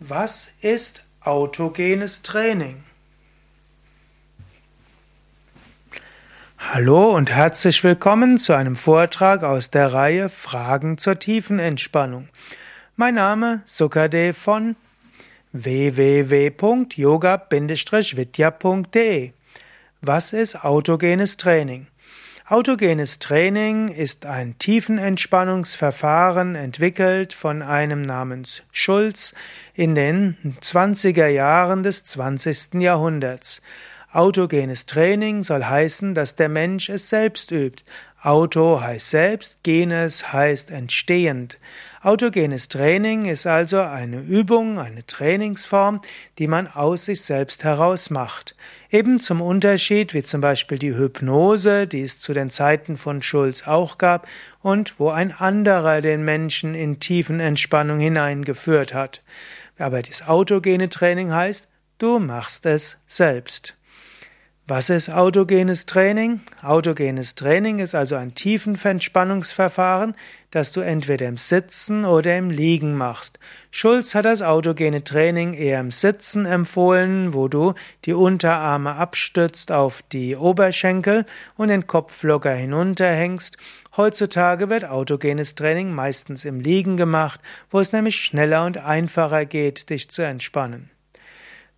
Was ist autogenes Training? Hallo und herzlich willkommen zu einem Vortrag aus der Reihe Fragen zur Tiefenentspannung. Mein Name Sukade von www.yoga-vidya.de. Was ist autogenes Training? Autogenes Training ist ein Tiefenentspannungsverfahren entwickelt von einem namens Schulz in den 20er Jahren des 20. Jahrhunderts. Autogenes Training soll heißen, dass der Mensch es selbst übt. Auto heißt selbst, Genes heißt entstehend. Autogenes Training ist also eine Übung, eine Trainingsform, die man aus sich selbst heraus macht. Eben zum Unterschied wie zum Beispiel die Hypnose, die es zu den Zeiten von Schulz auch gab und wo ein anderer den Menschen in tiefen Entspannung hineingeführt hat. Aber das autogene Training heißt, du machst es selbst. Was ist autogenes Training? Autogenes Training ist also ein Tiefenentspannungsverfahren, das du entweder im Sitzen oder im Liegen machst. Schulz hat das autogene Training eher im Sitzen empfohlen, wo du die Unterarme abstützt auf die Oberschenkel und den Kopf locker hinunterhängst. Heutzutage wird autogenes Training meistens im Liegen gemacht, wo es nämlich schneller und einfacher geht, dich zu entspannen.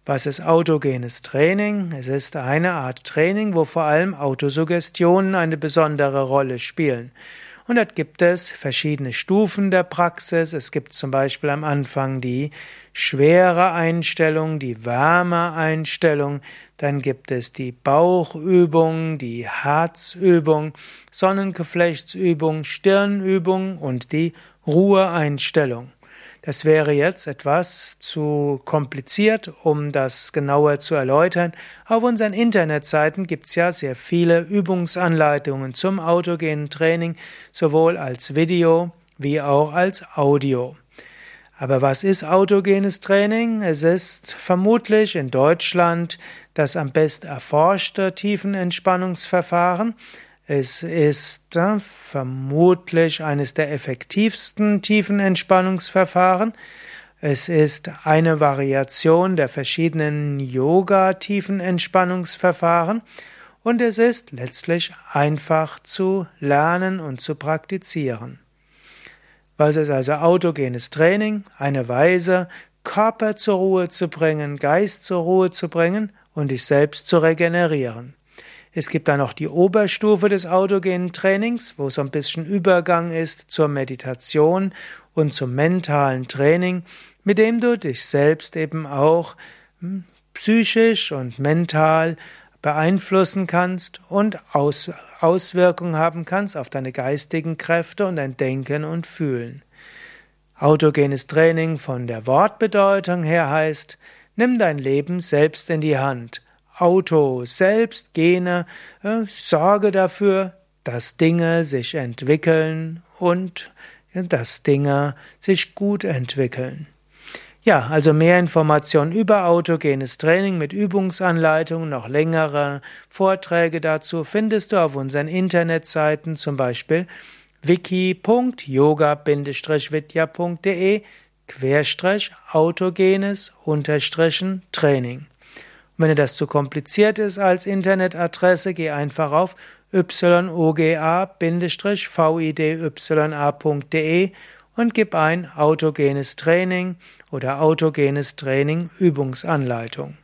Was ist autogenes Training? Es ist eine Art Training, wo vor allem Autosuggestionen eine besondere Rolle spielen. Und dort gibt es verschiedene Stufen der Praxis. Es gibt zum Beispiel am Anfang die schwere Einstellung, die wärme Einstellung. Dann gibt es die Bauchübung, die Herzübung, Sonnengeflechtsübung, Stirnübung und die Ruheeinstellung. Das wäre jetzt etwas zu kompliziert, um das genauer zu erläutern. Auf unseren Internetseiten gibt es ja sehr viele Übungsanleitungen zum autogenen Training, sowohl als Video wie auch als Audio. Aber was ist autogenes Training? Es ist vermutlich in Deutschland das am best erforschte Tiefenentspannungsverfahren. Es ist äh, vermutlich eines der effektivsten Tiefenentspannungsverfahren. Es ist eine Variation der verschiedenen Yoga-Tiefenentspannungsverfahren und es ist letztlich einfach zu lernen und zu praktizieren. Was ist also autogenes Training? Eine Weise, Körper zur Ruhe zu bringen, Geist zur Ruhe zu bringen und dich selbst zu regenerieren. Es gibt dann noch die Oberstufe des autogenen Trainings, wo so ein bisschen Übergang ist zur Meditation und zum mentalen Training, mit dem du dich selbst eben auch hm, psychisch und mental beeinflussen kannst und Aus Auswirkungen haben kannst auf deine geistigen Kräfte und dein Denken und Fühlen. Autogenes Training von der Wortbedeutung her heißt, nimm dein Leben selbst in die Hand Auto selbst, Gene, äh, sorge dafür, dass Dinge sich entwickeln und dass Dinge sich gut entwickeln. Ja, also mehr Informationen über autogenes Training mit Übungsanleitungen, noch längere Vorträge dazu findest du auf unseren Internetseiten, zum Beispiel wiki.yoga-vidya.de autogenes Unterstrichen Training. Wenn dir das zu kompliziert ist als Internetadresse, geh einfach auf yoga-vidya.de und gib ein autogenes Training oder autogenes Training Übungsanleitung.